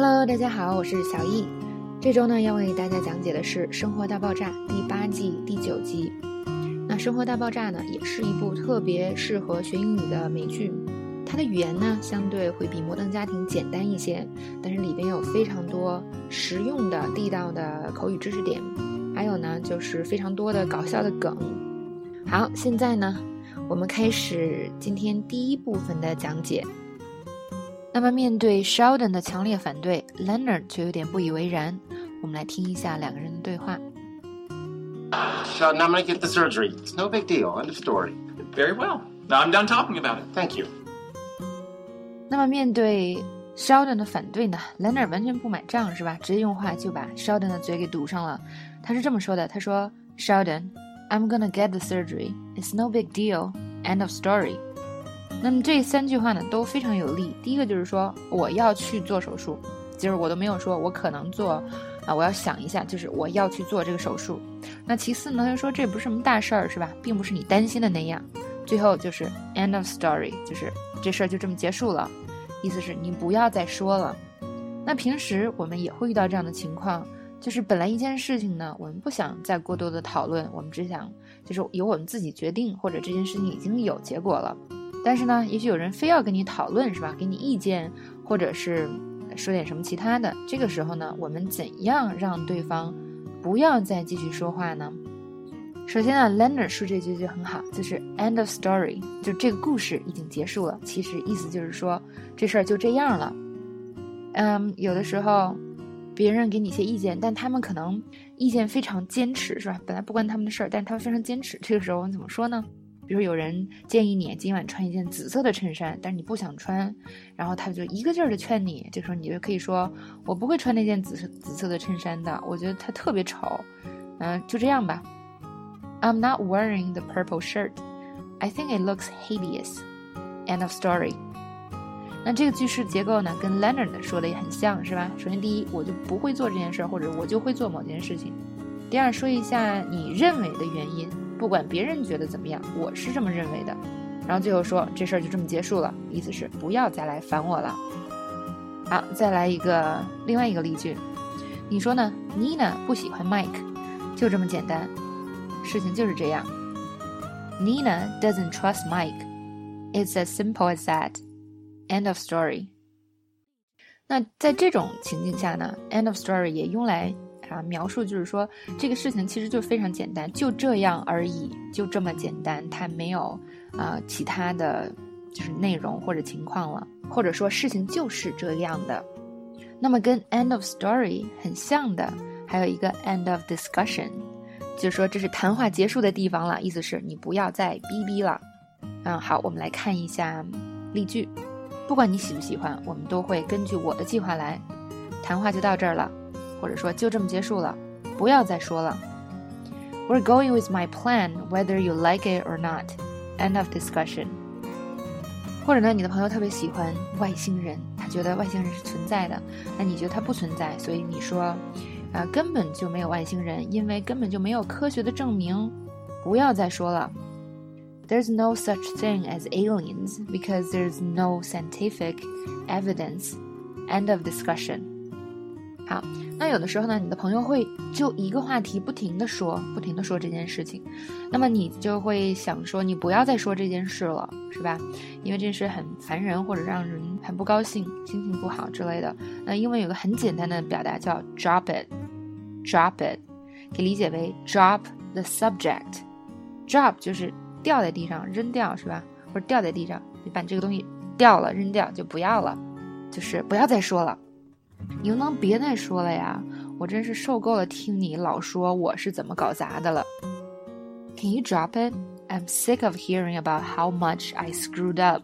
Hello，大家好，我是小易。这周呢，要为大家讲解的是《生活大爆炸》第八季第九集。那《生活大爆炸》呢，也是一部特别适合学英语的美剧。它的语言呢，相对会比《摩登家庭》简单一些，但是里边有非常多实用的、地道的口语知识点，还有呢，就是非常多的搞笑的梗。好，现在呢，我们开始今天第一部分的讲解。那么，面对 Sheldon 的强烈反对，Leonard 却有点不以为然。我们来听一下两个人的对话。Sheldon, I'm gonna get the surgery. It's no big deal. End of story. Very well. Now I'm done talking about it. Thank you. 那么，面对 Sheldon 的反对呢，Leonard 完全不买账，是吧？直接用话就把 Sheldon 的嘴给堵上了。他是这么说的：“他说，Sheldon, I'm gonna get the surgery. It's no big deal. End of story.” 那么这三句话呢都非常有力。第一个就是说我要去做手术，就是我都没有说我可能做，啊，我要想一下，就是我要去做这个手术。那其次呢，他说这不是什么大事儿，是吧？并不是你担心的那样。最后就是 end of story，就是这事儿就这么结束了，意思是你不要再说了。那平时我们也会遇到这样的情况，就是本来一件事情呢，我们不想再过多的讨论，我们只想就是由我们自己决定，或者这件事情已经有结果了。但是呢，也许有人非要跟你讨论，是吧？给你意见，或者是说点什么其他的。这个时候呢，我们怎样让对方不要再继续说话呢？首先呢，Leonard 说这句就很好，就是 end of story，就这个故事已经结束了。其实意思就是说，这事儿就这样了。嗯，有的时候别人给你一些意见，但他们可能意见非常坚持，是吧？本来不关他们的事儿，但是他们非常坚持。这个时候我们怎么说呢？比如有人建议你今晚穿一件紫色的衬衫，但是你不想穿，然后他就一个劲儿的劝你，这时候你就可以说：“我不会穿那件紫色紫色的衬衫的，我觉得它特别丑。”嗯，就这样吧。I'm not wearing the purple shirt. I think it looks hideous. End of story. 那这个句式结构呢，跟 Leonard 说的也很像，是吧？首先，第一，我就不会做这件事儿，或者我就会做某件事情。第二，说一下你认为的原因。不管别人觉得怎么样，我是这么认为的。然后最后说这事儿就这么结束了，意思是不要再来烦我了。好，再来一个另外一个例句，你说呢？Nina 不喜欢 Mike，就这么简单，事情就是这样。Nina doesn't trust Mike. It's as simple as that. End of story. 那在这种情境下呢，end of story 也用来。啊，描述就是说这个事情其实就非常简单，就这样而已，就这么简单，它没有啊其他的就是内容或者情况了，或者说事情就是这样的。那么跟 end of story 很像的，还有一个 end of discussion，就是说这是谈话结束的地方了，意思是你不要再逼逼了。嗯，好，我们来看一下例句，不管你喜不喜欢，我们都会根据我的计划来。谈话就到这儿了。或者说就这么结束了，不要再说了。We're going with my plan, whether you like it or not. End of discussion. 或者呢，你的朋友特别喜欢外星人，他觉得外星人是存在的，那你觉得他不存在，所以你说，啊，根本就没有外星人，因为根本就没有科学的证明。不要再说了。There's no such thing as aliens because there's no scientific evidence. End of discussion. 好。那有的时候呢，你的朋友会就一个话题不停的说，不停的说这件事情，那么你就会想说，你不要再说这件事了，是吧？因为这事很烦人，或者让人很不高兴，心情不好之类的。那英文有个很简单的表达叫 drop it，drop it，可以理解为 drop the subject，drop 就是掉在地上扔掉，是吧？或者掉在地上，你把这个东西掉了扔掉就不要了，就是不要再说了。你能别再说了呀？我真是受够了听你老说我是怎么搞砸的了。Can you drop it? I'm sick of hearing about how much I screwed up.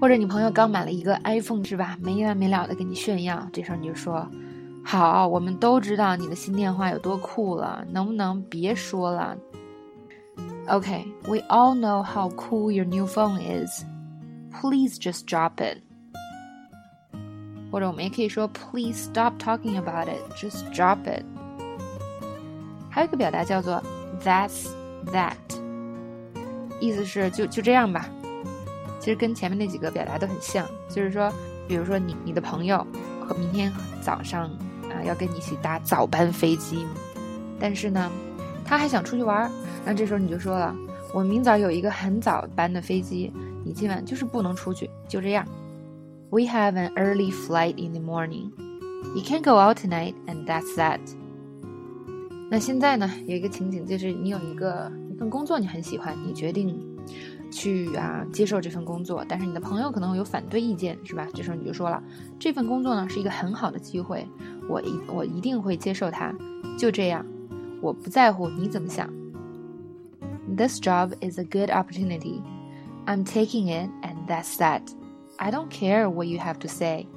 或者你朋友刚买了一个 iPhone 是吧？没完没了的跟你炫耀，这时候你就说：“好，我们都知道你的新电话有多酷了，能不能别说了？”Okay, we all know how cool your new phone is. Please just drop it. 或者我们也可以说 Please stop talking about it, just drop it。还有一个表达叫做 That's that，意思是就就这样吧。其实跟前面那几个表达都很像，就是说，比如说你你的朋友和明天早上啊要跟你一起搭早班飞机，但是呢，他还想出去玩儿。那这时候你就说了，我明早有一个很早班的飞机，你今晚就是不能出去，就这样。We have an early flight in the morning. You can't go out tonight, and that's that. 那现在呢，有一个情景就是你有一个一份工作你很喜欢，你决定去啊接受这份工作，但是你的朋友可能有反对意见，是吧？这时候你就说了，这份工作呢是一个很好的机会，我一我一定会接受它，就这样，我不在乎你怎么想。This job is a good opportunity. I'm taking it, and that's that. I don't care what you have to say.